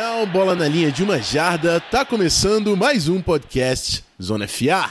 tchau, bola na linha de uma jarda. Tá começando mais um podcast Zona FA.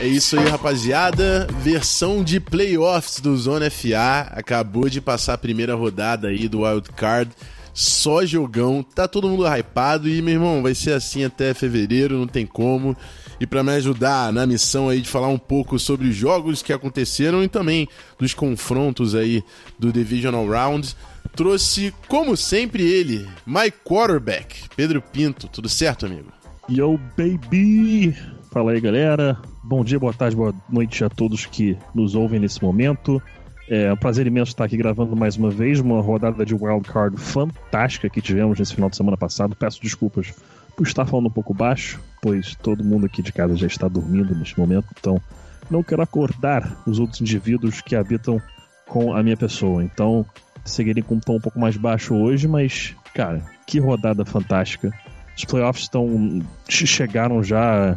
É isso aí, rapaziada. Versão de playoffs do Zona FA. Acabou de passar a primeira rodada aí do Wild Card. Só jogão, tá todo mundo hypado e, meu irmão, vai ser assim até fevereiro, não tem como. E para me ajudar na missão aí de falar um pouco sobre os jogos que aconteceram e também dos confrontos aí do Divisional Round, trouxe, como sempre, ele, my quarterback, Pedro Pinto. Tudo certo, amigo? Yo, baby! Fala aí, galera. Bom dia, boa tarde, boa noite a todos que nos ouvem nesse momento. É um prazer imenso estar aqui gravando mais uma vez uma rodada de wildcard fantástica que tivemos nesse final de semana passado. Peço desculpas estar falando um pouco baixo, pois todo mundo aqui de casa já está dormindo neste momento, então não quero acordar os outros indivíduos que habitam com a minha pessoa. Então seguirem com um tom um pouco mais baixo hoje, mas, cara, que rodada fantástica. Os playoffs estão chegaram já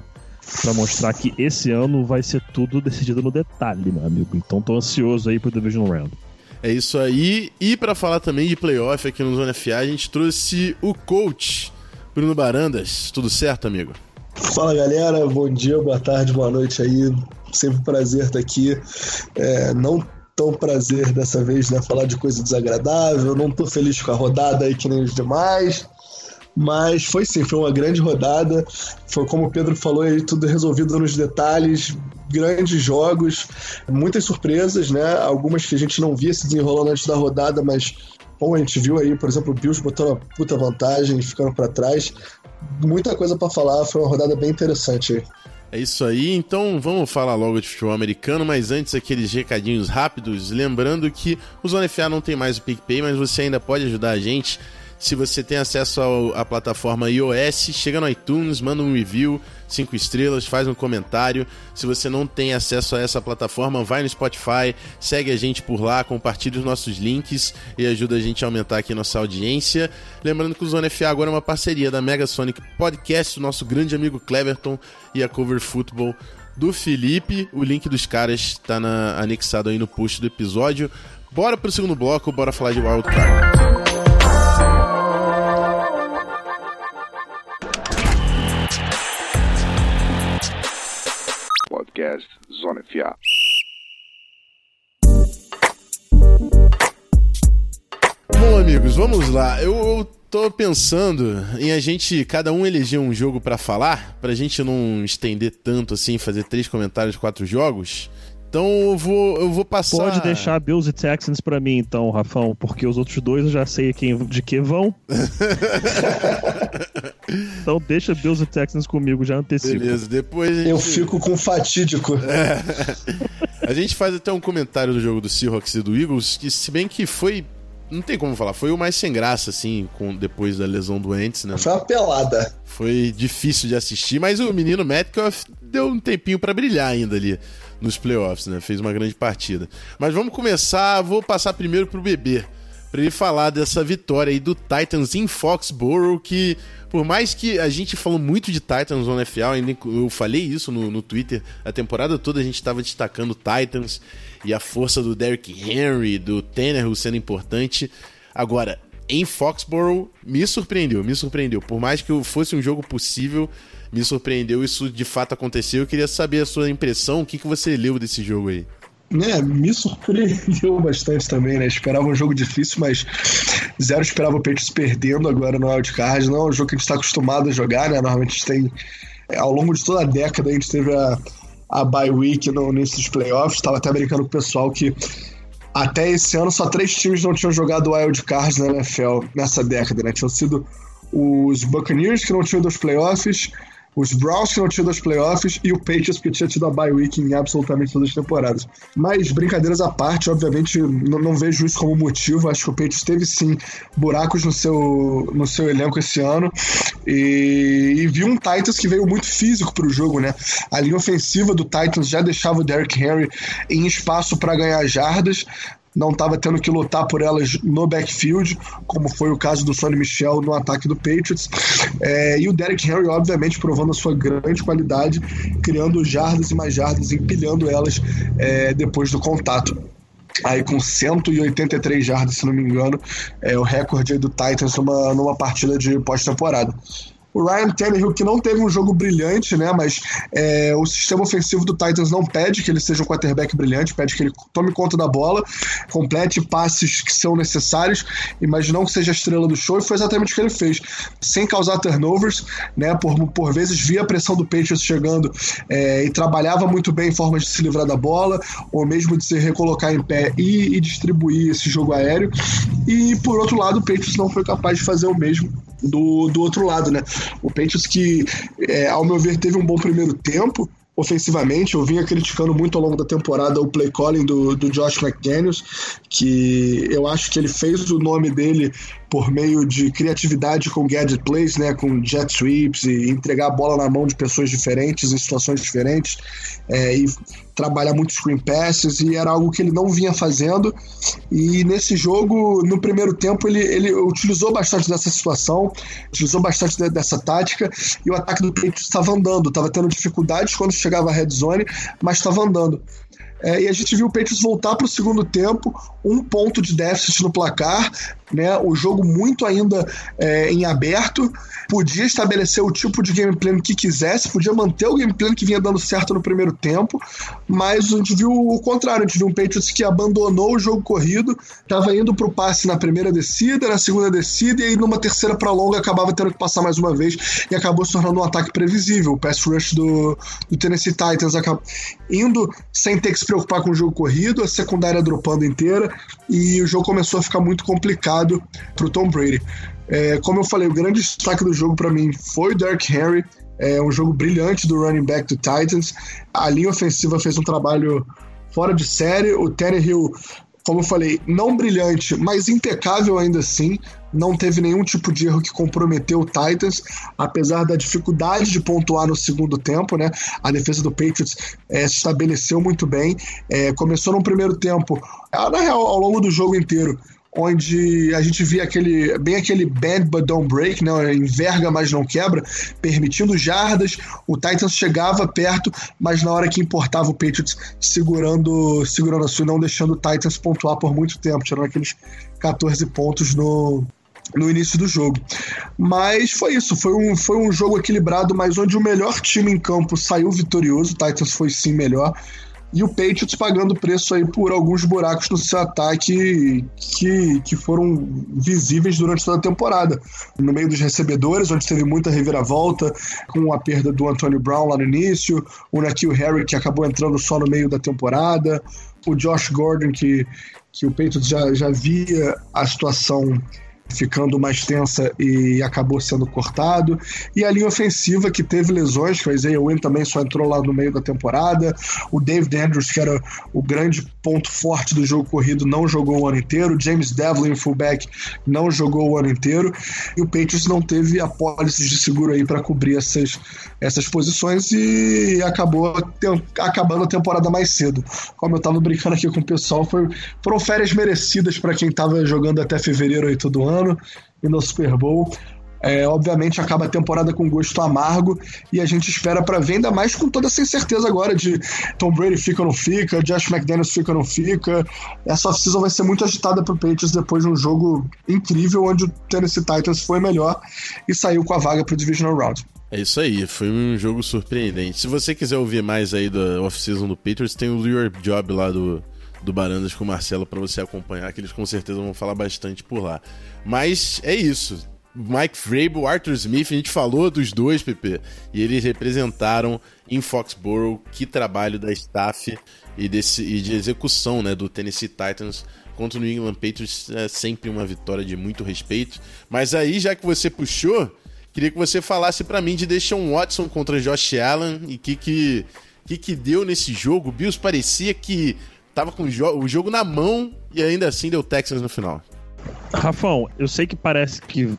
para mostrar que esse ano vai ser tudo decidido no detalhe, meu amigo. Então tô ansioso aí pro Division Round. É isso aí. E para falar também de playoff aqui no Zona FA, a gente trouxe o coach Bruno Barandas. Tudo certo, amigo? Fala galera, bom dia, boa tarde, boa noite aí. Sempre um prazer estar aqui. É, não tão prazer dessa vez, né? Falar de coisa desagradável. Não tô feliz com a rodada aí que nem os demais. Mas foi sim, foi uma grande rodada. Foi como o Pedro falou aí, tudo resolvido nos detalhes, grandes jogos, muitas surpresas, né? Algumas que a gente não via se desenrolando antes da rodada, mas como a gente viu aí, por exemplo, o Bills botou uma puta vantagem e ficando para trás. Muita coisa para falar, foi uma rodada bem interessante. É isso aí, então vamos falar logo de futebol americano, mas antes aqueles recadinhos rápidos, lembrando que o Zona FA não tem mais o PicPay, mas você ainda pode ajudar a gente se você tem acesso à plataforma iOS, chega no iTunes, manda um review, cinco estrelas, faz um comentário. Se você não tem acesso a essa plataforma, vai no Spotify, segue a gente por lá, compartilha os nossos links e ajuda a gente a aumentar aqui nossa audiência. Lembrando que o Zona FA agora é uma parceria da Mega Sonic Podcast, do nosso grande amigo Cleverton e a Cover Football do Felipe. O link dos caras está anexado aí no post do episódio. Bora pro segundo bloco, bora falar de Wildcard. Zona FA. Bom, amigos, vamos lá. Eu, eu tô pensando em a gente, cada um eleger um jogo para falar, pra gente não estender tanto assim, fazer três comentários, quatro jogos. Então eu vou, eu vou passar. Pode deixar Bills e Texans para mim, então, Rafão, porque os outros dois eu já sei quem, de que vão. então deixa Bills e Texans comigo, já antecipo. Beleza, depois. Gente... Eu fico com fatídico. É. A gente faz até um comentário do jogo do Seahawks e do Eagles, que se bem que foi não tem como falar, foi o mais sem graça, assim, com, depois da lesão do Ents, né? Foi uma pelada. Foi difícil de assistir, mas o menino Metcalf deu um tempinho para brilhar ainda ali nos playoffs, né? Fez uma grande partida. Mas vamos começar, vou passar primeiro pro bebê, para ele falar dessa vitória aí do Titans em Foxborough, que por mais que a gente falou muito de Titans no NFL, eu falei isso no, no Twitter, a temporada toda a gente estava destacando Titans e a força do Derrick Henry, do Tannehill sendo importante. Agora, em Foxborough, me surpreendeu, me surpreendeu. Por mais que fosse um jogo possível, me surpreendeu, isso de fato aconteceu. Eu queria saber a sua impressão, o que, que você leu desse jogo aí? É, me surpreendeu bastante também, né? Esperava um jogo difícil, mas zero esperava o Patriots perdendo agora no wildcard. Não é um jogo que a gente está acostumado a jogar, né? Normalmente a gente tem, é, ao longo de toda a década, a gente teve a, a bye week no início dos playoffs. Estava até brincando com o pessoal que até esse ano só três times não tinham jogado wildcard na NFL nessa década, né? Tinham sido os Buccaneers, que não tinham dos playoffs, os Browns que não tinham dos playoffs e o Patriots que tinha tido a bye week em absolutamente todas as temporadas. Mas brincadeiras à parte, obviamente não, não, vejo isso como motivo. Acho que o Patriots teve sim buracos no seu, no seu elenco esse ano e, e vi um Titans que veio muito físico para o jogo, né? A linha ofensiva do Titans já deixava o Derrick Henry em espaço para ganhar jardas, não estava tendo que lutar por elas no backfield, como foi o caso do Sonny Michel no ataque do Patriots. É, e o Derek Henry, obviamente, provando a sua grande qualidade, criando jardas e mais jardas, empilhando elas é, depois do contato aí com 183 jardas, se não me engano, é o recorde do Titans numa, numa partida de pós-temporada. O Ryan Tannehill, que não teve um jogo brilhante, né? Mas é, o sistema ofensivo do Titans não pede que ele seja um quarterback brilhante, pede que ele tome conta da bola, complete passes que são necessários, mas não que seja a estrela do show, e foi exatamente o que ele fez. Sem causar turnovers, né? Por, por vezes via a pressão do Patriots chegando é, e trabalhava muito bem em formas de se livrar da bola, ou mesmo de se recolocar em pé e, e distribuir esse jogo aéreo. E por outro lado, o Patriots não foi capaz de fazer o mesmo do, do outro lado, né? O Patriots que, é, ao meu ver, teve um bom primeiro tempo, ofensivamente. Eu vinha criticando muito ao longo da temporada o play calling do, do Josh McDaniels, que eu acho que ele fez o nome dele por meio de criatividade com gadget plays, né, com jet sweeps e entregar a bola na mão de pessoas diferentes em situações diferentes é, e trabalhar muito screen passes e era algo que ele não vinha fazendo. E nesse jogo no primeiro tempo ele, ele utilizou bastante dessa situação utilizou bastante de, dessa tática e o ataque do Patriots estava andando estava tendo dificuldades quando chegava a red zone mas estava andando é, e a gente viu o Patriots voltar para o segundo tempo, um ponto de déficit no placar, né? O jogo muito ainda é, em aberto, podia estabelecer o tipo de game plan que quisesse, podia manter o game plan que vinha dando certo no primeiro tempo, mas a gente viu o contrário, a gente viu um Patriots que abandonou o jogo corrido, estava indo para o passe na primeira descida, na segunda descida, e aí numa terceira para longa acabava tendo que passar mais uma vez e acabou se tornando um ataque previsível. O pass rush do, do Tennessee Titans acabou indo sem ter que preocupar com o jogo corrido, a secundária dropando inteira, e o jogo começou a ficar muito complicado para o Tom Brady. É, como eu falei, o grande destaque do jogo para mim foi o Derrick Henry. É um jogo brilhante do running back do Titans. A linha ofensiva fez um trabalho fora de série. O Tannehill como eu falei, não brilhante, mas impecável ainda assim. Não teve nenhum tipo de erro que comprometeu o Titans, apesar da dificuldade de pontuar no segundo tempo, né? A defesa do Patriots é, se estabeleceu muito bem. É, começou no primeiro tempo, na real, ao longo do jogo inteiro, onde a gente via aquele bem aquele bend but don't break, né? enverga mas não quebra, permitindo jardas. O Titans chegava perto, mas na hora que importava o Patriots segurando, segurando a sua, não deixando o Titans pontuar por muito tempo, tirando aqueles 14 pontos no no início do jogo. Mas foi isso, foi um, foi um jogo equilibrado, mas onde o melhor time em campo saiu vitorioso, o Titans foi sim melhor e o Patriots pagando preço aí por alguns buracos no seu ataque que, que foram visíveis durante toda a temporada. No meio dos recebedores, onde teve muita reviravolta, com a perda do Antonio Brown lá no início, o Nakil Harry que acabou entrando só no meio da temporada, o Josh Gordon que, que o Patriots já, já via a situação ficando mais tensa e acabou sendo cortado. E a linha ofensiva que teve lesões, que o Isaiah Wynn também só entrou lá no meio da temporada. O David Andrews, que era o grande ponto forte do jogo corrido, não jogou o ano inteiro. James Devlin, fullback, não jogou o ano inteiro. E o Patriots não teve apólices de seguro aí para cobrir essas, essas posições e acabou acabando a temporada mais cedo. Como eu estava brincando aqui com o pessoal, foi, foram férias merecidas para quem estava jogando até fevereiro aí todo ano ano e no Super Bowl. É, obviamente acaba a temporada com gosto amargo e a gente espera para ver ainda mais com toda essa incerteza agora de Tom Brady fica ou não fica, Josh McDaniels fica ou não fica. Essa off-season vai ser muito agitada para o Patriots depois de um jogo incrível onde o Tennessee Titans foi melhor e saiu com a vaga para o Divisional Round. É isso aí, foi um jogo surpreendente. Se você quiser ouvir mais aí da off-season do Patriots, tem o Your Job lá do, do Barandas com o Marcelo para você acompanhar, que eles com certeza vão falar bastante por lá. Mas é isso. Mike Vrabel, Arthur Smith, a gente falou dos dois, PP, e eles representaram em Foxborough que trabalho da staff e, desse, e de execução né, do Tennessee Titans contra o New England Patriots é sempre uma vitória de muito respeito. Mas aí, já que você puxou, queria que você falasse para mim de Deshaun Watson contra Josh Allen e que que, que que deu nesse jogo. O Bills parecia que tava com o, jo o jogo na mão e ainda assim deu Texas no final. Rafão, eu sei que parece que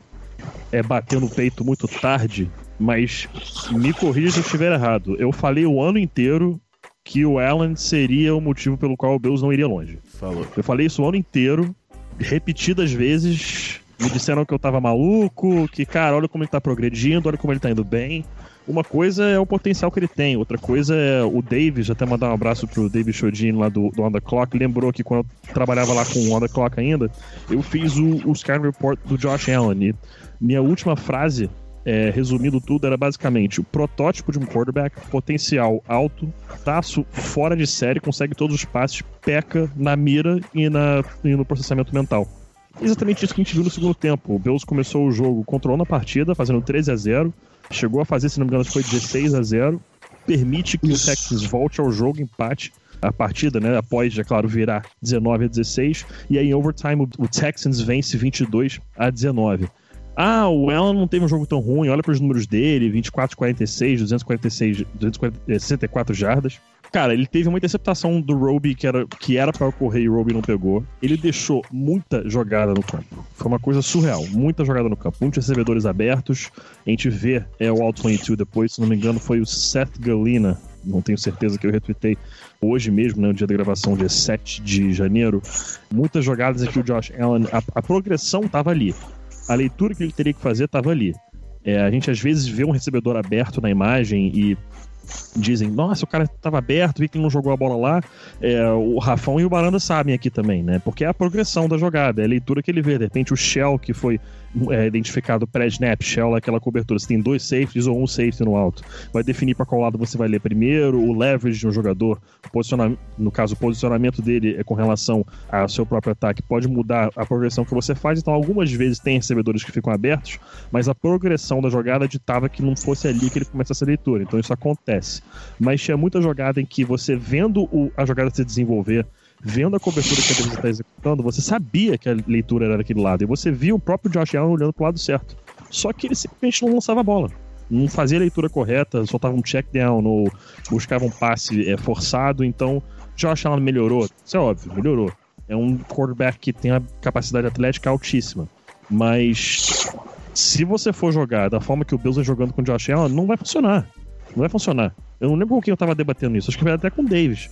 é bater no peito muito tarde, mas me corrija se eu estiver errado. Eu falei o ano inteiro que o Allen seria o motivo pelo qual o Bills não iria longe. Falou. Eu falei isso o ano inteiro, repetidas vezes. Me disseram que eu tava maluco, que, cara, olha como ele tá progredindo, olha como ele tá indo bem. Uma coisa é o potencial que ele tem, outra coisa é o Davis, até mandar um abraço pro David Chodin lá do, do On The Clock, lembrou que quando eu trabalhava lá com o On The Clock ainda, eu fiz o, o Sky Report do Josh Allen. E minha última frase, é, resumindo tudo, era basicamente o protótipo de um quarterback, potencial alto, taço fora de série, consegue todos os passes, peca na mira e, na, e no processamento mental. Exatamente isso que a gente viu no segundo tempo. O Bills começou o jogo controlando a partida, fazendo 13 a 0 Chegou a fazer, se não me engano, foi 16 a 0 Permite que Isso. o Texans volte ao jogo, empate a partida, né? Após, já claro, virar 19 a 16. E aí, em overtime, o Texans vence 22 a 19. Ah, o Allen não teve um jogo tão ruim, olha para os números dele: 24 46, 246, 264 jardas. Cara, ele teve uma interceptação do Roby que era que era para ocorrer e o Roby não pegou. Ele deixou muita jogada no campo. Foi uma coisa surreal, muita jogada no campo, muitos recebedores abertos. A gente vê é o All 22 depois, se não me engano, foi o Seth Galina, não tenho certeza que eu retuitei hoje mesmo, né, no dia da gravação, dia 7 de janeiro. Muitas jogadas aqui o Josh Allen, a, a progressão estava ali. A leitura que ele teria que fazer estava ali. É, a gente às vezes vê um recebedor aberto na imagem e dizem, nossa, o cara estava aberto, vi que ele não jogou a bola lá. É, o Rafão e o Baranda sabem aqui também, né? Porque é a progressão da jogada, é a leitura que ele vê. De repente, o Shell, que foi é, identificado pré-snap, Shell aquela cobertura. Você tem dois safeties ou um safety no alto. Vai definir para qual lado você vai ler primeiro, o leverage de um jogador, posicionamento, no caso, o posicionamento dele é com relação ao seu próprio ataque, pode mudar a progressão que você faz. Então, algumas vezes tem recebedores que ficam abertos, mas a progressão da jogada ditava que não fosse ali que ele começasse a leitura. Então, isso acontece. Mas tinha muita jogada em que você vendo o, a jogada se desenvolver, vendo a cobertura que a defesa está executando, você sabia que a leitura era daquele lado. E você via o próprio Josh Allen olhando para o lado certo. Só que ele simplesmente não lançava a bola. Não fazia a leitura correta, soltava um check down ou buscava um passe é, forçado. Então, Josh Allen melhorou. Isso é óbvio, melhorou. É um quarterback que tem a capacidade atlética altíssima. Mas se você for jogar da forma que o Bills é jogando com o Josh Allen, não vai funcionar. Não vai funcionar. Eu não lembro com quem eu tava debatendo isso. Acho que vai até com o Davis.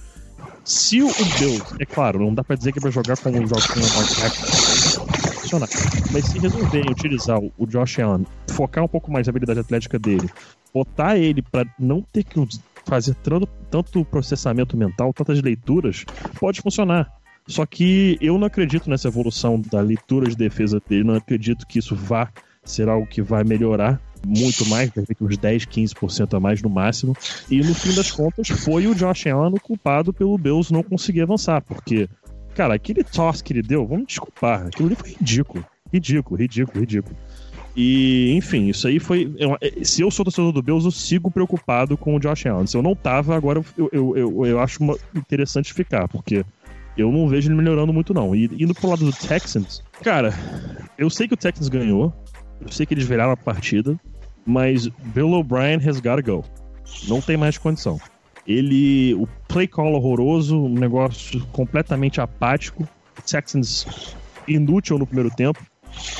Se o Deus, é claro, não dá pra dizer que vai jogar com um jogo com o funcionar. Mas se resolverem utilizar o Josh Allen, focar um pouco mais na habilidade atlética dele, botar ele para não ter que fazer tanto, tanto processamento mental, tantas leituras, pode funcionar. Só que eu não acredito nessa evolução da leitura de defesa dele, não acredito que isso vá ser algo que vai melhorar muito mais, de repente uns 10, 15% a mais no máximo. E no fim das contas, foi o Josh Allen o culpado pelo Bills não conseguir avançar, porque, cara, aquele toss que ele deu, vamos desculpar, aquilo ali foi ridículo. Ridículo, ridículo, ridículo. E, enfim, isso aí foi. Se eu sou torcedor do Bills, eu sigo preocupado com o Josh Allen. Se eu não tava, agora eu, eu, eu, eu acho interessante ficar, porque eu não vejo ele melhorando muito, não. E indo pro lado do Texans, cara, eu sei que o Texans ganhou, eu sei que eles viraram a partida, mas Bill O'Brien has gotta go. Não tem mais condição. Ele. O play call horroroso, um negócio completamente apático. Texans inútil no primeiro tempo.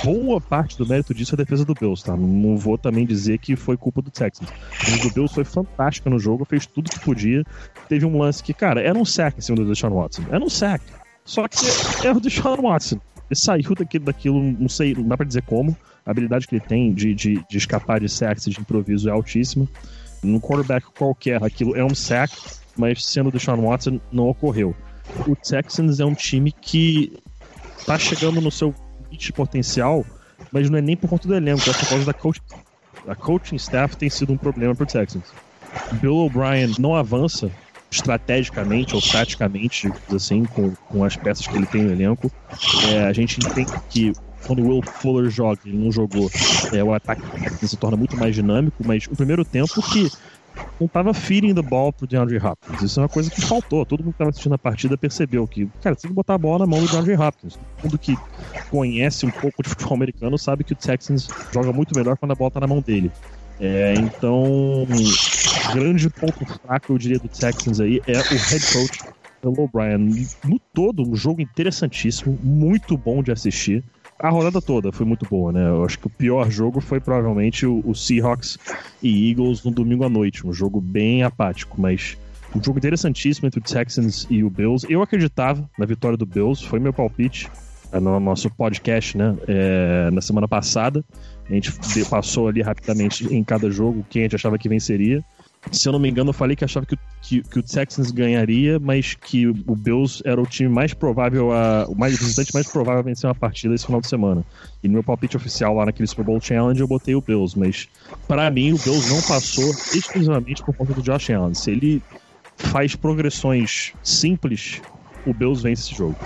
Boa parte do mérito disso é a defesa do Bills, tá? Não vou também dizer que foi culpa do Texans. A do Bills foi fantástica no jogo, fez tudo que podia. Teve um lance que, cara, era um sack em cima do Deshaun Watson. Era um sack. Só que é o Deshaun Watson. Ele saiu daquilo, daquilo, não sei, não dá pra dizer como. A habilidade que ele tem de, de, de escapar de sacks de improviso é altíssima. Num quarterback qualquer, aquilo é um sack, mas sendo o Deshaun Watson, não ocorreu. O Texans é um time que tá chegando no seu limite potencial, mas não é nem por conta do elenco, é por causa da coach. A coaching staff tem sido um problema pro Texans. Bill O'Brien não avança estrategicamente ou taticamente, assim, com, com as peças que ele tem no elenco. É, a gente entende que quando o Will Fuller joga, ele não jogou, é, o ataque se torna muito mais dinâmico, mas o primeiro tempo que não tava feeding the ball pro DeAndre Hopkins. Isso é uma coisa que faltou. Todo mundo que tava assistindo a partida percebeu que, cara, tem que botar a bola na mão do DeAndre Hopkins. Todo mundo que conhece um pouco de futebol americano sabe que o Texans joga muito melhor quando a bola tá na mão dele. É, então, grande ponto fraco, eu diria, do Texans aí é o head coach Bill O'Brien. No todo, um jogo interessantíssimo, muito bom de assistir a rodada toda foi muito boa, né? Eu acho que o pior jogo foi provavelmente o, o Seahawks e Eagles no domingo à noite. Um jogo bem apático, mas Um jogo interessantíssimo entre o Texans e o Bills. Eu acreditava na vitória do Bills, foi meu palpite é, no nosso podcast, né? É, na semana passada. A gente passou ali rapidamente em cada jogo quem a gente achava que venceria. Se eu não me engano, eu falei que achava que, que, que o Texans ganharia, mas que o Bills era o time mais provável, a, o mais visitante mais provável a vencer uma partida esse final de semana. E no meu palpite oficial lá naquele Super Bowl Challenge eu botei o Bills, mas para mim o Bills não passou exclusivamente por conta do Josh Allen. Se ele faz progressões simples, o Bills vence esse jogo.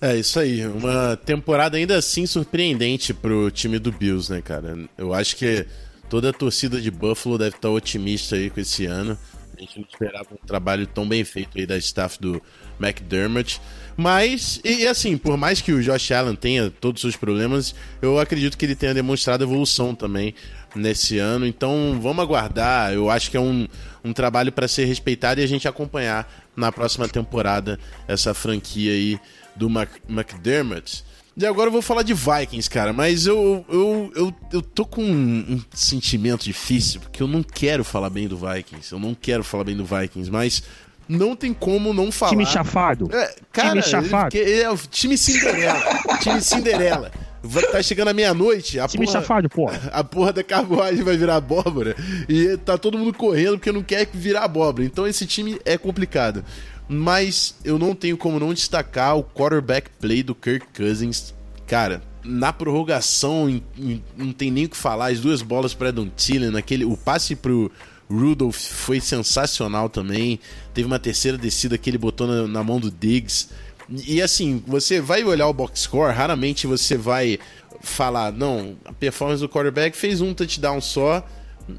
É, isso aí. Uma temporada ainda assim surpreendente pro time do Bills, né, cara? Eu acho que toda a torcida de Buffalo deve estar otimista aí com esse ano. A gente não esperava um trabalho tão bem feito aí da staff do McDermott. Mas, e assim, por mais que o Josh Allen tenha todos os seus problemas, eu acredito que ele tenha demonstrado evolução também nesse ano. Então, vamos aguardar. Eu acho que é um, um trabalho para ser respeitado e a gente acompanhar na próxima temporada essa franquia aí do Mac McDermott. E agora eu vou falar de Vikings, cara, mas eu, eu, eu, eu tô com um, um, sentimento difícil, porque eu não quero falar bem do Vikings. Eu não quero falar bem do Vikings, mas não tem como não falar. Time chafado. É, cara, time chafado. É, é, time Cinderela. time Cinderela. Tá chegando a meia-noite. Time porra, chafado, porra. A porra da carruagem vai virar abóbora. E tá todo mundo correndo porque não quer virar abóbora. Então esse time é complicado mas eu não tenho como não destacar o quarterback play do Kirk Cousins. Cara, na prorrogação não tem nem o que falar, as duas bolas para Adam Thielen, aquele, o passe pro Rudolph foi sensacional também. Teve uma terceira descida que ele botou na, na mão do Diggs. E assim, você vai olhar o box score, raramente você vai falar, não, a performance do quarterback fez um touchdown só,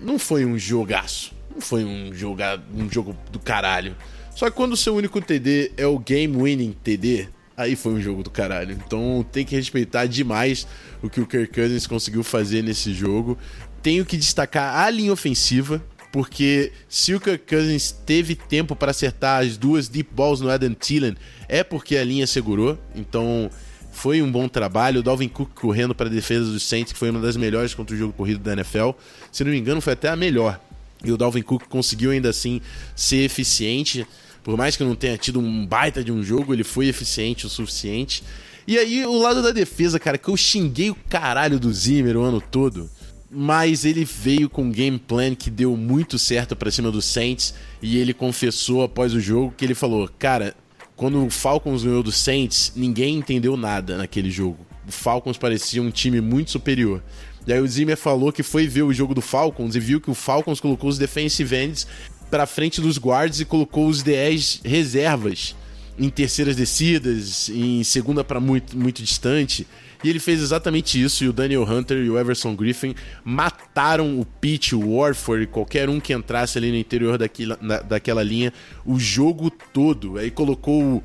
não foi um jogaço, não foi um, joga, um jogo do caralho. Só que quando o seu único TD é o game winning TD, aí foi um jogo do caralho. Então tem que respeitar demais o que o Kirk Cousins conseguiu fazer nesse jogo. Tenho que destacar a linha ofensiva, porque se o Kirk Cousins teve tempo para acertar as duas deep balls no Adam Thielen, é porque a linha segurou. Então foi um bom trabalho. O Dalvin Cook correndo para a defesa dos Saints, que foi uma das melhores contra o jogo corrido da NFL. Se não me engano, foi até a melhor. E o Dalvin Cook conseguiu ainda assim ser eficiente. Por mais que não tenha tido um baita de um jogo, ele foi eficiente o suficiente. E aí, o lado da defesa, cara, que eu xinguei o caralho do Zimmer o ano todo. Mas ele veio com um game plan que deu muito certo para cima do Saints. E ele confessou após o jogo que ele falou: Cara, quando o Falcons ganhou do Saints, ninguém entendeu nada naquele jogo. O Falcons parecia um time muito superior. E aí o Zimmer falou que foi ver o jogo do Falcons e viu que o Falcons colocou os defensive ends para frente dos guards e colocou os DEs reservas em terceiras descidas, em segunda para muito, muito distante. E ele fez exatamente isso, e o Daniel Hunter e o Everson Griffin mataram o Pitt, o Warford, qualquer um que entrasse ali no interior daquela, na, daquela linha, o jogo todo. Aí colocou o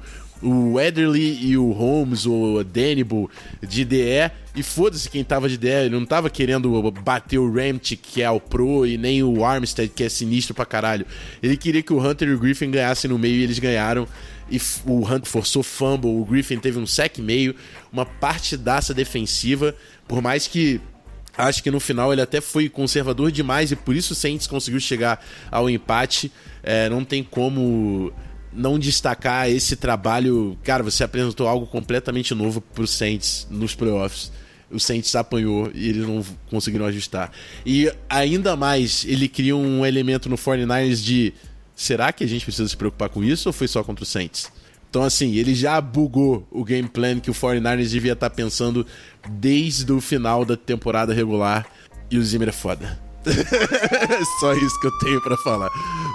Ederly e o Holmes, o Danible de DE, e foda-se quem tava de DE, ele não tava querendo bater o Ramchick, que é o pro, e nem o Armstead, que é sinistro pra caralho. Ele queria que o Hunter e o Griffin ganhassem no meio e eles ganharam. E o Hunter forçou fumble, o Griffin teve um sec meio, uma partidaça defensiva, por mais que Acho que no final ele até foi conservador demais e por isso o Saints conseguiu chegar ao empate. É, não tem como não destacar esse trabalho. Cara, você apresentou algo completamente novo pro Saints nos playoffs. O Saints apanhou e eles não conseguiram ajustar. E ainda mais, ele cria um elemento no 49ers de será que a gente precisa se preocupar com isso ou foi só contra o Saints? Então, assim, ele já bugou o game plan que o 49ers devia estar pensando desde o final da temporada regular. E o Zimmer é foda. Só isso que eu tenho para falar.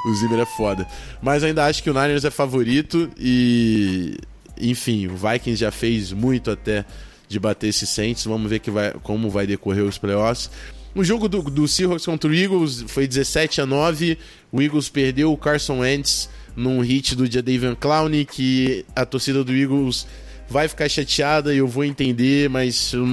O Zimmer é foda. Mas ainda acho que o Niners é favorito e. Enfim, o Vikings já fez muito até de bater esse Saints. Vamos ver que vai, como vai decorrer os playoffs. O jogo do, do Seahawks contra o Eagles foi 17 a 9. O Eagles perdeu o Carson Wentz num hit do Jadavion Clowney, que a torcida do Eagles vai ficar chateada e eu vou entender, mas eu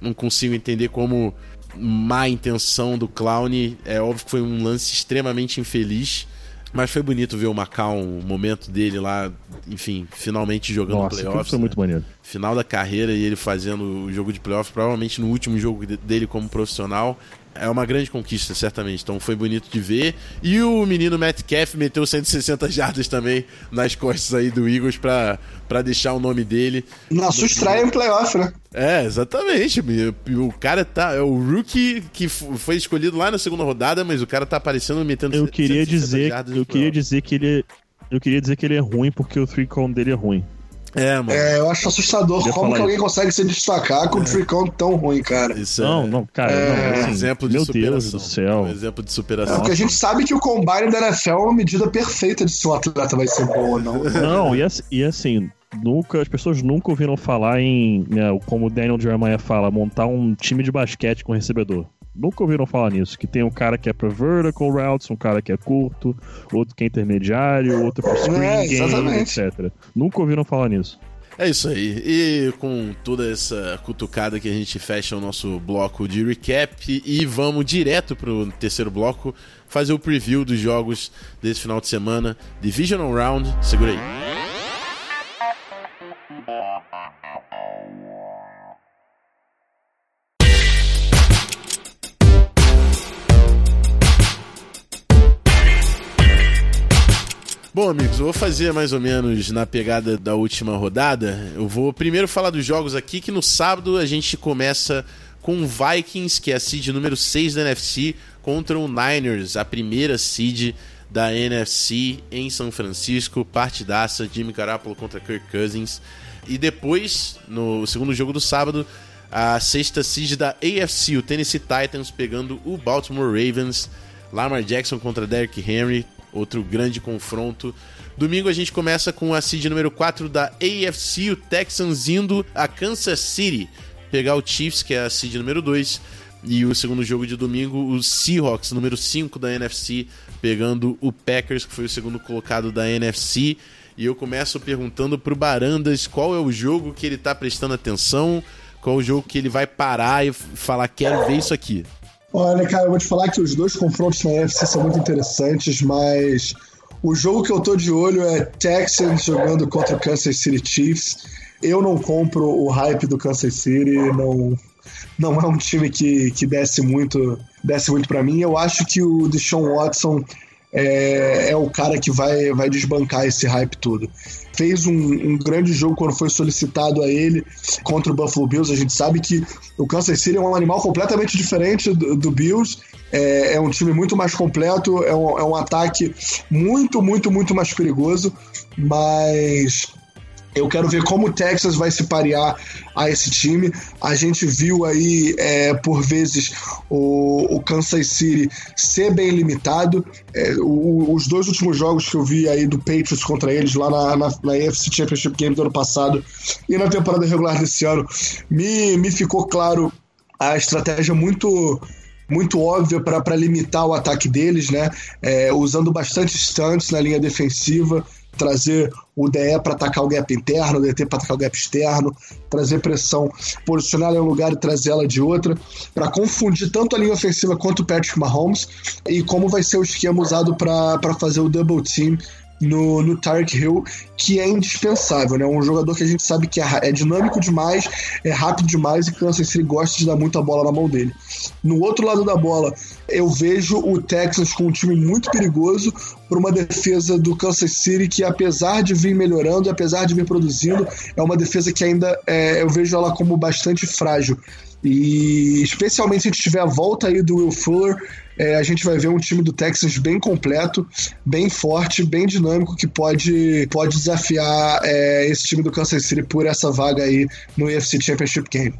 não consigo entender como má intenção do Clown. É óbvio que foi um lance extremamente infeliz. Mas foi bonito ver o Macau, o momento dele lá, enfim, finalmente jogando Nossa, playoffs. Foi né? muito maneiro. Final da carreira e ele fazendo o jogo de playoffs, provavelmente no último jogo dele como profissional. É uma grande conquista, certamente. Então foi bonito de ver. E o menino Metcalf meteu 160 jardas também nas costas aí do Eagles pra, pra deixar o nome dele. Na sua estreia em playoff, né? É, exatamente. O cara tá. É o rookie que foi escolhido lá na segunda rodada, mas o cara tá aparecendo metendo Eu queria dizer, eu queria dizer que ele. Eu queria dizer que ele é ruim porque o three dele é ruim. É, mano. É, eu acho assustador como que alguém isso. consegue se destacar com é. um tricão tão ruim, cara. Isso é... Não, não, cara, é... não, assim, exemplo de meu superação. Deus do céu. Um exemplo de superação. É, porque a gente sabe que o combine da NFL é uma medida perfeita de se o atleta vai ser bom ou não. Não, e, e assim, nunca, as pessoas nunca ouviram falar em, né, como o Daniel Jeremiah fala, montar um time de basquete com recebedor. Nunca ouviram falar nisso. Que tem um cara que é pra vertical routes, um cara que é curto, outro que é intermediário, outro pro screen é, game, etc. Nunca ouviram falar nisso. É isso aí. E com toda essa cutucada que a gente fecha o nosso bloco de recap e vamos direto pro terceiro bloco fazer o preview dos jogos desse final de semana. Divisional Round. Segura aí. Bom, amigos, eu vou fazer mais ou menos na pegada da última rodada. Eu vou primeiro falar dos jogos aqui, que no sábado a gente começa com o Vikings, que é a seed número 6 da NFC, contra o Niners, a primeira seed da NFC em São Francisco. Partidaça, Jimmy Garoppolo contra Kirk Cousins. E depois, no segundo jogo do sábado, a sexta seed da AFC, o Tennessee Titans pegando o Baltimore Ravens. Lamar Jackson contra Derrick Henry, outro grande confronto. Domingo a gente começa com a seed número 4 da AFC, o Texans indo a Kansas City pegar o Chiefs, que é a seed número 2. E o segundo jogo de domingo, o Seahawks, número 5 da NFC, pegando o Packers, que foi o segundo colocado da NFC. E eu começo perguntando pro Barandas qual é o jogo que ele tá prestando atenção, qual é o jogo que ele vai parar e falar, quero ver isso aqui. Olha, cara, eu vou te falar que os dois confrontos na UFC são muito interessantes, mas o jogo que eu tô de olho é Texans jogando contra o Kansas City Chiefs. Eu não compro o hype do Kansas City, não, não é um time que, que desce muito desce muito para mim. Eu acho que o Deshaun Watson é, é o cara que vai, vai desbancar esse hype todo fez um, um, grande jogo quando foi solicitado a ele contra o Buffalo Bills. A gente sabe que o Kansas City é um animal completamente diferente do, do Bills. É, é, um time muito mais completo, é um, é um ataque muito, muito, muito mais perigoso. Mas eu quero ver como o Texas vai se parear a esse time. A gente viu aí, é, por vezes, o, o, Kansas City ser bem limitado. É, o, os dois últimos jogos que eu vi aí do Patriots contra eles, lá na, na, na AFC Championship Game do ano passado e na temporada regular desse ano, me, me ficou claro a estratégia muito muito óbvia para limitar o ataque deles, né? É, usando bastante stunts na linha defensiva, trazer o DE para atacar o gap interno, o DT para atacar o gap externo, trazer pressão, posicionar em um lugar e trazer ela de outra, para confundir tanto a linha ofensiva quanto o Patrick Mahomes, e como vai ser o esquema usado para fazer o double team no, no Tarek Hill, que é indispensável, né? Um jogador que a gente sabe que é, é dinâmico demais, é rápido demais e Kansas City gosta de dar muita bola na mão dele. No outro lado da bola, eu vejo o Texans com um time muito perigoso por uma defesa do Kansas City que, apesar de vir melhorando, apesar de vir produzindo, é uma defesa que ainda é, eu vejo ela como bastante frágil. E especialmente se tiver a volta aí do Will Fuller, é, a gente vai ver um time do Texas bem completo, bem forte, bem dinâmico, que pode, pode desafiar é, esse time do Kansas City por essa vaga aí no UFC Championship Game.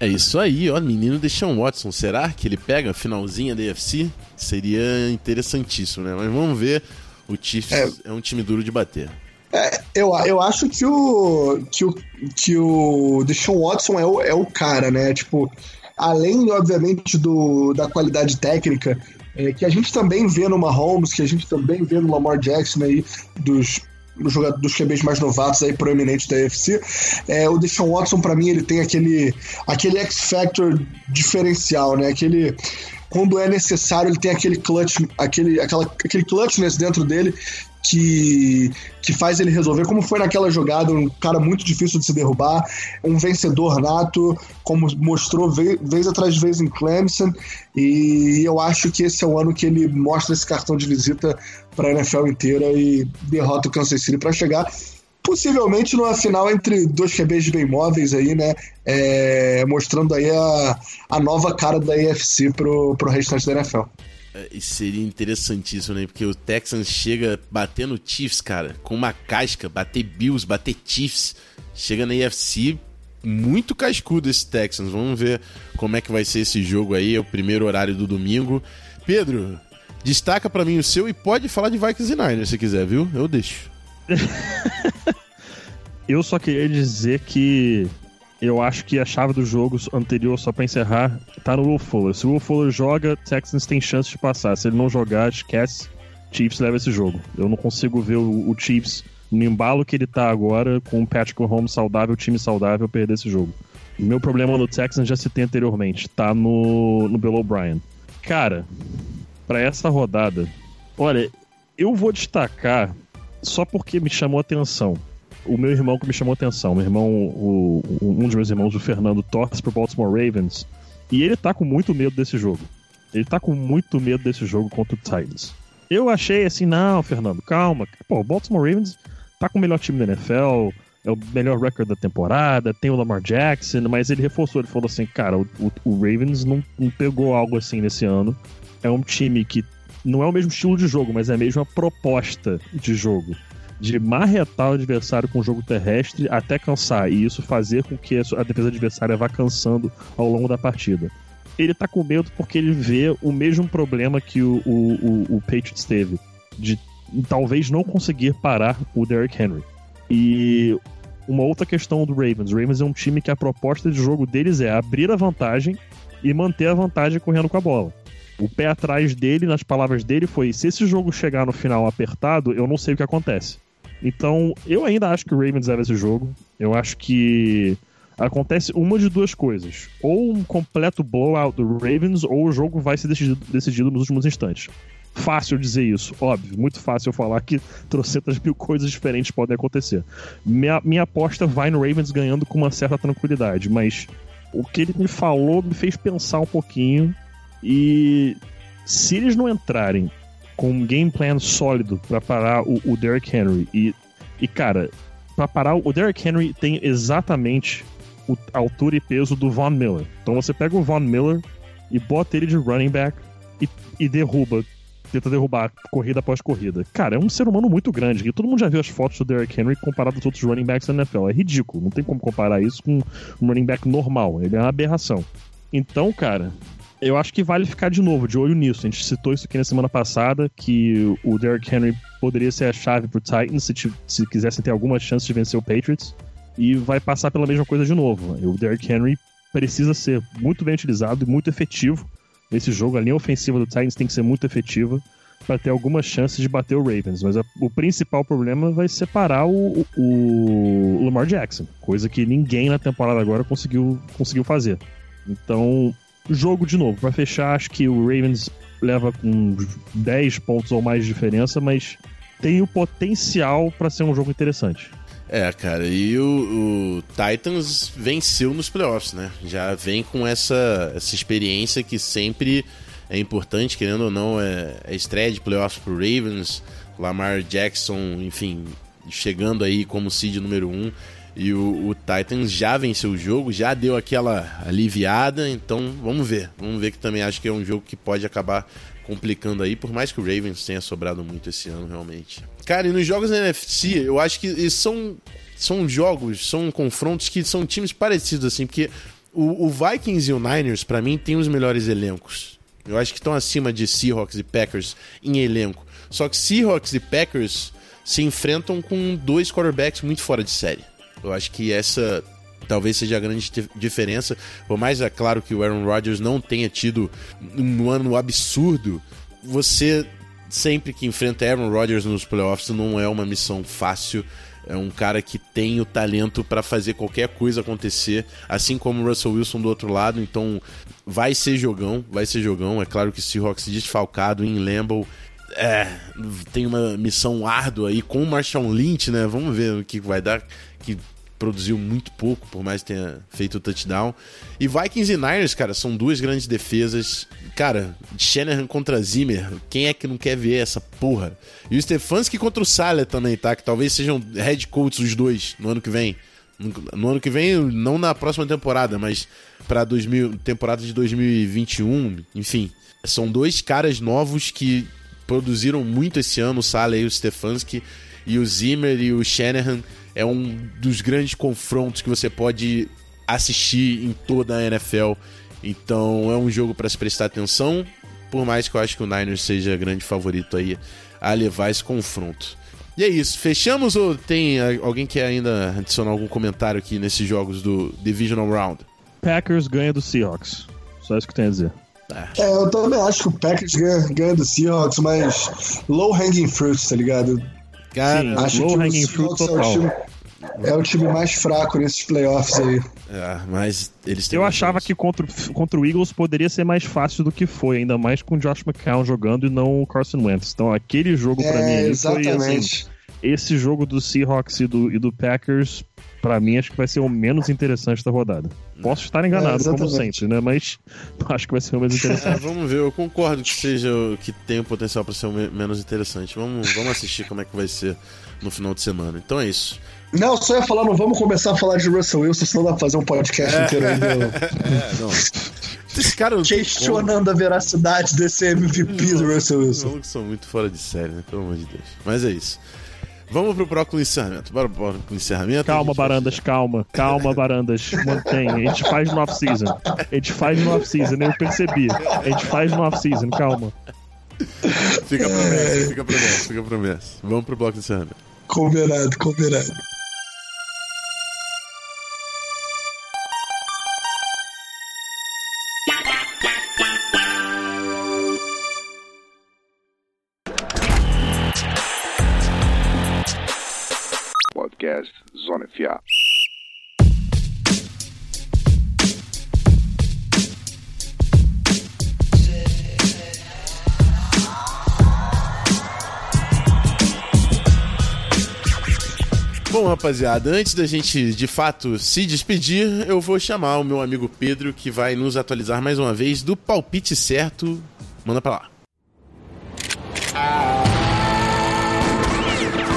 É isso aí, ó, menino Deshaun Watson. Será que ele pega a finalzinha da UFC? Seria interessantíssimo, né? Mas vamos ver. O Chiefs é, é um time duro de bater. É, eu, eu acho que o que o, que o Deshaun Watson é o, é o cara, né? Tipo, além, obviamente, do, da qualidade técnica, é, que a gente também vê no Mahomes, que a gente também vê no Lamar Jackson aí, dos dos, QBs mais novatos aí proeminentes da UFC. É, o Deshaun Watson, para mim, ele tem aquele, aquele X-Factor diferencial, né? Aquele, quando é necessário, ele tem aquele clutch, aquele, aquela, aquele clutchness dentro dele que, que faz ele resolver, como foi naquela jogada, um cara muito difícil de se derrubar, um vencedor nato, como mostrou vez, vez atrás de vez em Clemson, e eu acho que esse é o ano que ele mostra esse cartão de visita para a NFL inteira e derrota o Kansas City para chegar possivelmente numa final entre dois QBs bem móveis aí, né? É, mostrando aí a, a nova cara da AFC pro, pro restante da NFL. É, seria interessantíssimo, né? Porque o Texans chega batendo Chiefs, cara, com uma casca, bater Bills, bater Chiefs. Chega na AFC muito cascudo esse Texans. Vamos ver como é que vai ser esse jogo aí, é o primeiro horário do domingo. Pedro, destaca para mim o seu e pode falar de Vikings e Niners se quiser, viu? Eu deixo. eu só queria dizer que eu acho que a chave do jogo anterior, só para encerrar, tá no Will Fuller. Se o Will Fuller joga, Texans tem chance de passar. Se ele não jogar, esquece. Chiefs leva esse jogo. Eu não consigo ver o, o Chiefs no embalo que ele tá agora, com o Patrick Mahomes saudável, time saudável, perder esse jogo. Meu problema no Texans já citei anteriormente, tá no, no Bill O'Brien. Cara, para essa rodada, olha, eu vou destacar só porque me chamou a atenção. O meu irmão que me chamou a atenção, meu irmão, o, um dos meus irmãos, o Fernando, torce pro Baltimore Ravens. E ele tá com muito medo desse jogo. Ele tá com muito medo desse jogo contra o Titans. Eu achei assim, não, Fernando, calma. Pô, o Baltimore Ravens tá com o melhor time da NFL, é o melhor recorde da temporada, tem o Lamar Jackson, mas ele reforçou, ele falou assim, cara, o, o, o Ravens não, não pegou algo assim nesse ano. É um time que não é o mesmo estilo de jogo, mas é a mesma proposta de jogo. De marretar o adversário com o jogo terrestre até cansar, e isso fazer com que a defesa adversária vá cansando ao longo da partida. Ele tá com medo porque ele vê o mesmo problema que o, o, o, o Patriots teve, de talvez não conseguir parar o Derrick Henry. E uma outra questão do Ravens: o Ravens é um time que a proposta de jogo deles é abrir a vantagem e manter a vantagem correndo com a bola. O pé atrás dele, nas palavras dele, foi: se esse jogo chegar no final apertado, eu não sei o que acontece. Então, eu ainda acho que o Ravens leva esse jogo. Eu acho que acontece uma de duas coisas: ou um completo blowout do Ravens, ou o jogo vai ser decidido, decidido nos últimos instantes. Fácil dizer isso, óbvio, muito fácil falar que trocentas mil coisas diferentes podem acontecer. Minha, minha aposta vai no Ravens ganhando com uma certa tranquilidade, mas o que ele me falou me fez pensar um pouquinho e se eles não entrarem com um game plan sólido para parar o, o Derrick Henry e, e cara, para parar o Derrick Henry tem exatamente a altura e peso do Von Miller. Então você pega o Von Miller e bota ele de running back e, e derruba tenta derrubar corrida após corrida. Cara, é um ser humano muito grande. E todo mundo já viu as fotos do Derrick Henry comparado aos outros running backs da NFL. É ridículo. Não tem como comparar isso com um running back normal. Ele é uma aberração. Então, cara, eu acho que vale ficar de novo, de olho nisso. A gente citou isso aqui na semana passada, que o Derrick Henry poderia ser a chave pro Titans se, se quisessem ter alguma chance de vencer o Patriots. E vai passar pela mesma coisa de novo. O Derrick Henry precisa ser muito bem utilizado e muito efetivo nesse jogo. A linha ofensiva do Titans tem que ser muito efetiva para ter alguma chance de bater o Ravens. Mas a, o principal problema vai separar o, o, o Lamar Jackson, coisa que ninguém na temporada agora conseguiu, conseguiu fazer. Então, jogo de novo. Para fechar, acho que o Ravens leva com 10 pontos ou mais de diferença, mas tem o potencial para ser um jogo interessante. É, cara, e o, o, Titans venceu nos playoffs, né? Já vem com essa, essa experiência que sempre é importante, querendo ou não, é, é estreia de playoffs pro Ravens, Lamar Jackson, enfim, chegando aí como seed número 1. Um, e o, o, Titans já venceu o jogo, já deu aquela aliviada, então vamos ver. Vamos ver que também acho que é um jogo que pode acabar complicando aí, por mais que o Ravens tenha sobrado muito esse ano, realmente. Cara, e nos jogos da NFC, eu acho que são, são jogos, são confrontos que são times parecidos, assim, porque o, o Vikings e o Niners, para mim, tem os melhores elencos. Eu acho que estão acima de Seahawks e Packers em elenco. Só que Seahawks e Packers se enfrentam com dois quarterbacks muito fora de série. Eu acho que essa talvez seja a grande diferença. Por mais é claro que o Aaron Rodgers não tenha tido um ano absurdo, você sempre que enfrenta Aaron Rodgers nos playoffs não é uma missão fácil. É um cara que tem o talento para fazer qualquer coisa acontecer, assim como o Russell Wilson do outro lado. Então, vai ser jogão, vai ser jogão. É claro que Seahawks desfalcado em Lambeau é, tem uma missão árdua aí com o Marshall Lynch, né? Vamos ver o que vai dar. Que produziu muito pouco, por mais que tenha feito o touchdown. E Vikings e Niners, cara, são duas grandes defesas. Cara, Shanahan contra Zimmer, quem é que não quer ver essa porra? E o Stefanski contra o Salah também, tá? Que talvez sejam head coaches os dois no ano que vem. No ano que vem, não na próxima temporada, mas pra 2000, temporada de 2021, enfim. São dois caras novos que produziram muito esse ano, o Salah e o Stefanski. E o Zimmer e o Shanahan é um dos grandes confrontos que você pode assistir em toda a NFL. Então é um jogo para se prestar atenção, por mais que eu acho que o Niners seja grande favorito aí a levar esse confronto. E é isso, fechamos ou tem alguém que ainda adicionar algum comentário aqui nesses jogos do Divisional Round? Packers ganha do Seahawks. Só isso que tem a dizer. É, eu também acho que o Packers ganha, ganha do Seahawks, mas low hanging fruit, tá ligado? Cara, Sim, acho low que hanging fruit total. É o, time, é o time mais fraco nesses playoffs aí. É, mas eles Eu achava que contra, contra o Eagles poderia ser mais fácil do que foi, ainda mais com o Josh McCown jogando e não o Carson Wentz. Então aquele jogo para é, mim exatamente. foi assim, esse jogo do Seahawks e do, e do Packers para mim, acho que vai ser o menos interessante da rodada. Posso estar enganado, é, como sempre, né? Mas acho que vai ser o menos interessante. É, vamos ver, eu concordo que seja que tem o potencial para ser o menos interessante. Vamos, vamos assistir como é que vai ser no final de semana. Então é isso. Não, só ia falar, não vamos começar a falar de Russell Wilson, senão dá pra fazer um podcast é. inteiro ainda. É, não. Esse cara Questionando a veracidade desse MVP do Russell Wilson. Os são muito fora de série, né? Pelo amor de Deus. Mas é isso. Vamos pro próximo encerramento. Bora pro encerramento. Calma, Barandas, calma. Calma, Barandas. Mantém. A gente faz no off-season. A gente faz no off-season, eu percebi. A gente faz no off-season, calma. Fica promessa, fica promessa, fica promessa. Vamos pro bloco de encerramento. Combinado, combinado. Rapaziada, antes da gente de fato se despedir, eu vou chamar o meu amigo Pedro que vai nos atualizar mais uma vez do palpite certo. Manda pra lá.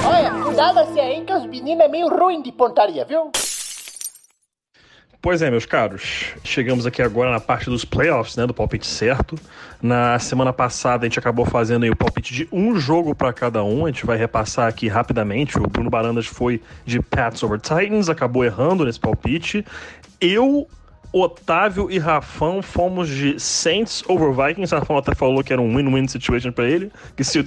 Olha, cuidado assim aí que os meninos é meio ruim de pontaria, viu? Pois é, meus caros. Chegamos aqui agora na parte dos playoffs, né? Do palpite certo. Na semana passada a gente acabou fazendo o palpite de um jogo para cada um. A gente vai repassar aqui rapidamente. O Bruno Barandas foi de Pats over Titans, acabou errando nesse palpite. Eu Otávio e Rafão fomos de Saints over Vikings. Rafão até falou que era um win-win situation para ele. Que se o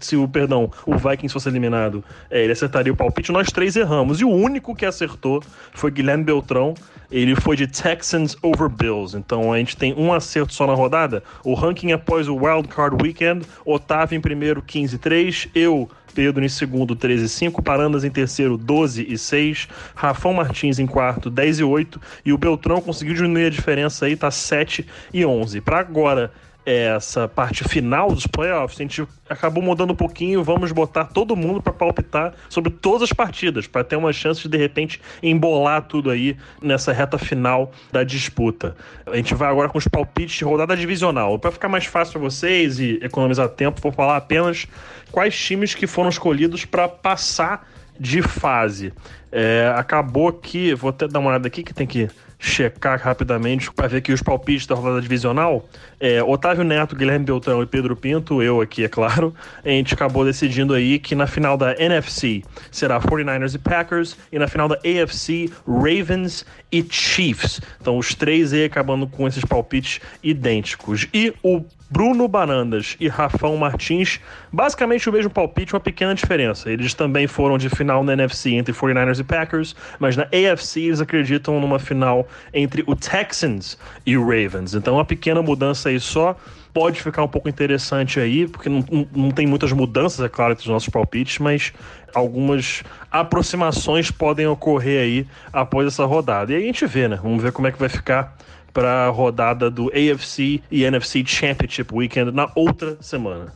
se o perdão, o Vikings fosse eliminado, é, ele acertaria o palpite. Nós três erramos. E o único que acertou foi Guilherme Beltrão. Ele foi de Texans over Bills. Então a gente tem um acerto só na rodada. O ranking após o Wild Card Weekend: Otávio em primeiro, 15-3. Eu Pedro em segundo, 13 e 5, Parandas em terceiro, 12 e 6, Rafão Martins em quarto, 10 e 8, e o Beltrão conseguiu diminuir a diferença aí, tá 7 e 11. Para agora, essa parte final dos playoffs, a gente acabou mudando um pouquinho. Vamos botar todo mundo para palpitar sobre todas as partidas, para ter uma chance de de repente embolar tudo aí nessa reta final da disputa. A gente vai agora com os palpites de rodada divisional. Para ficar mais fácil para vocês e economizar tempo, vou falar apenas quais times que foram escolhidos para passar de fase. É, acabou que, vou até dar uma olhada aqui que tem que checar rapidamente para ver aqui os palpites da rodada divisional. É, Otávio Neto, Guilherme Beltrão e Pedro Pinto, eu aqui, é claro, a gente acabou decidindo aí que na final da NFC será 49ers e Packers e na final da AFC Ravens e Chiefs. Então os três aí acabando com esses palpites idênticos. E o Bruno Barandas e Rafão Martins, basicamente o mesmo palpite, uma pequena diferença. Eles também foram de final na NFC entre 49ers e Packers, mas na AFC eles acreditam numa final entre o Texans e o Ravens. Então uma pequena mudança aí só. pode ficar um pouco interessante aí, porque não, não, não tem muitas mudanças, é claro, entre os nossos palpites, mas algumas aproximações podem ocorrer aí após essa rodada. E aí a gente vê, né? Vamos ver como é que vai ficar para a rodada do AFC e NFC Championship Weekend na outra semana.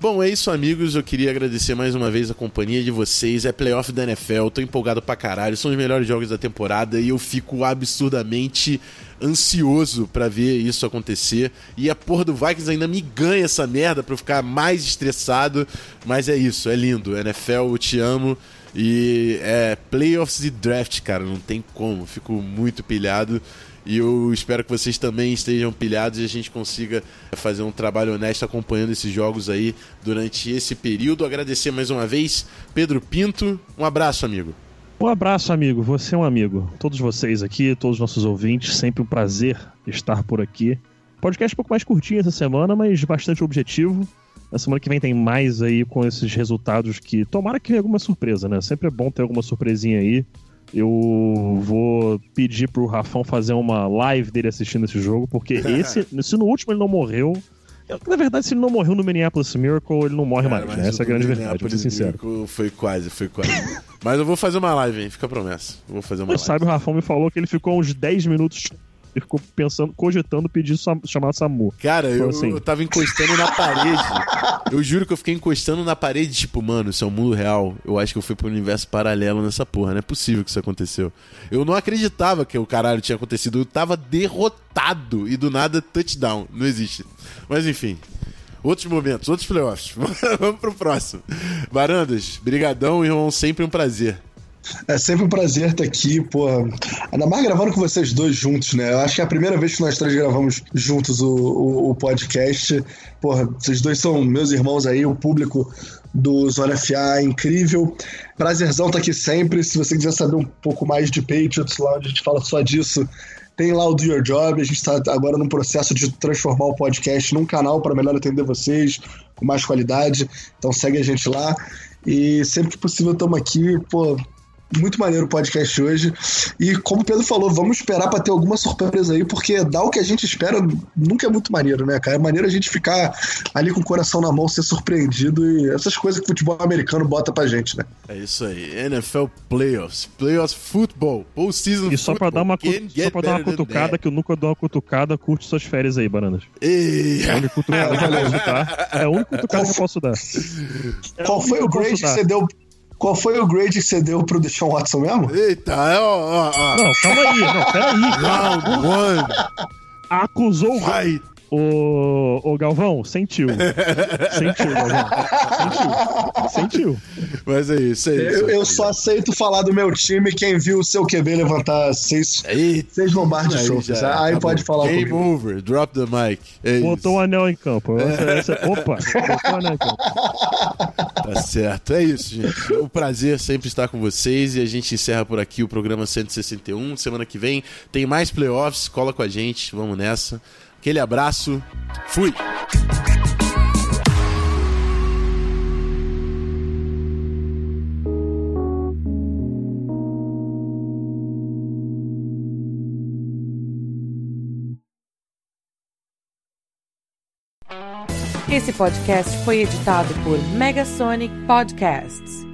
Bom, é isso, amigos. Eu queria agradecer mais uma vez a companhia de vocês. É playoff da NFL, tô empolgado pra caralho. São os melhores jogos da temporada e eu fico absurdamente ansioso para ver isso acontecer. E a porra do Vikings ainda me ganha essa merda pra eu ficar mais estressado. Mas é isso, é lindo. NFL, eu te amo. E é playoffs e draft, cara, não tem como. Fico muito pilhado. E eu espero que vocês também estejam pilhados e a gente consiga fazer um trabalho honesto acompanhando esses jogos aí durante esse período. Agradecer mais uma vez, Pedro Pinto. Um abraço, amigo. Um abraço, amigo. Você é um amigo. Todos vocês aqui, todos os nossos ouvintes, sempre um prazer estar por aqui. Podcast um pouco mais curtinho essa semana, mas bastante objetivo. Na semana que vem tem mais aí com esses resultados que tomara que venha alguma surpresa, né? Sempre é bom ter alguma surpresinha aí. Eu vou pedir pro Rafão fazer uma live dele assistindo esse jogo, porque esse, se no último ele não morreu, na verdade, se ele não morreu no Minneapolis Miracle, ele não morre Cara, mais, né? Essa é a grande verdade, vou ser sincero. Foi quase, foi quase. mas eu vou fazer uma live, hein? Fica a promessa. vou fazer uma Mas live. sabe, o Rafão me falou que ele ficou uns 10 minutos ele ficou pensando, cogitando pedir chamar SAMU. Cara, eu, assim. eu tava encostando na parede. Eu juro que eu fiquei encostando na parede, tipo, mano, isso é um mundo real. Eu acho que eu fui pro universo paralelo nessa porra. Não é possível que isso aconteceu. Eu não acreditava que o caralho tinha acontecido. Eu tava derrotado e do nada touchdown. Não existe. Mas enfim. Outros momentos, outros playoffs. Vamos pro próximo. Varandas, brigadão, irmão. Sempre um prazer. É sempre um prazer estar aqui, pô. Ainda mais gravando com vocês dois juntos, né? Eu acho que é a primeira vez que nós três gravamos juntos o, o, o podcast. Porra, vocês dois são meus irmãos aí, o público do Zona FA é incrível. Prazerzão estar aqui sempre. Se você quiser saber um pouco mais de Patriots, lá a gente fala só disso, tem lá o Do Your Job. A gente está agora no processo de transformar o podcast num canal para melhor atender vocês, com mais qualidade. Então segue a gente lá. E sempre que possível estamos aqui, pô, muito maneiro o podcast hoje. E como o Pedro falou, vamos esperar para ter alguma surpresa aí, porque dar o que a gente espera nunca é muito maneiro, né, cara? É maneiro a gente ficar ali com o coração na mão, ser surpreendido e essas coisas que o futebol americano bota pra gente, né? É isso aí. NFL Playoffs, Playoffs Football, Postseason E só pra dar uma, só pra dar uma cutucada, que eu nunca dou uma cutucada, curte suas férias aí, Bananas. Ei. É a única cutucada que eu posso dar. É a única cutucada que eu posso dar. É Qual foi o grade que você deu qual foi o grade que você deu pro Deshaun Watson mesmo? Eita, é, ó, ó, ó. Não, calma aí, não, peraí. Round one. Acusou Vai. O, o Galvão, sentiu. sentiu, Galvão. Sentiu. Sentiu. Mas é isso, é isso. Eu, eu só aceito falar do meu time quem viu o seu QB levantar seis, seis lombardes shows. Aí, aí pode falar Game comigo. over, drop the mic. É botou o um anel em campo. Essa, essa, opa, botou o anel em campo. Tá certo. É isso, gente. É um prazer sempre estar com vocês e a gente encerra por aqui o programa 161. Semana que vem tem mais playoffs. Cola com a gente. Vamos nessa. Aquele abraço. Fui! Esse podcast foi editado por Megasonic Podcasts.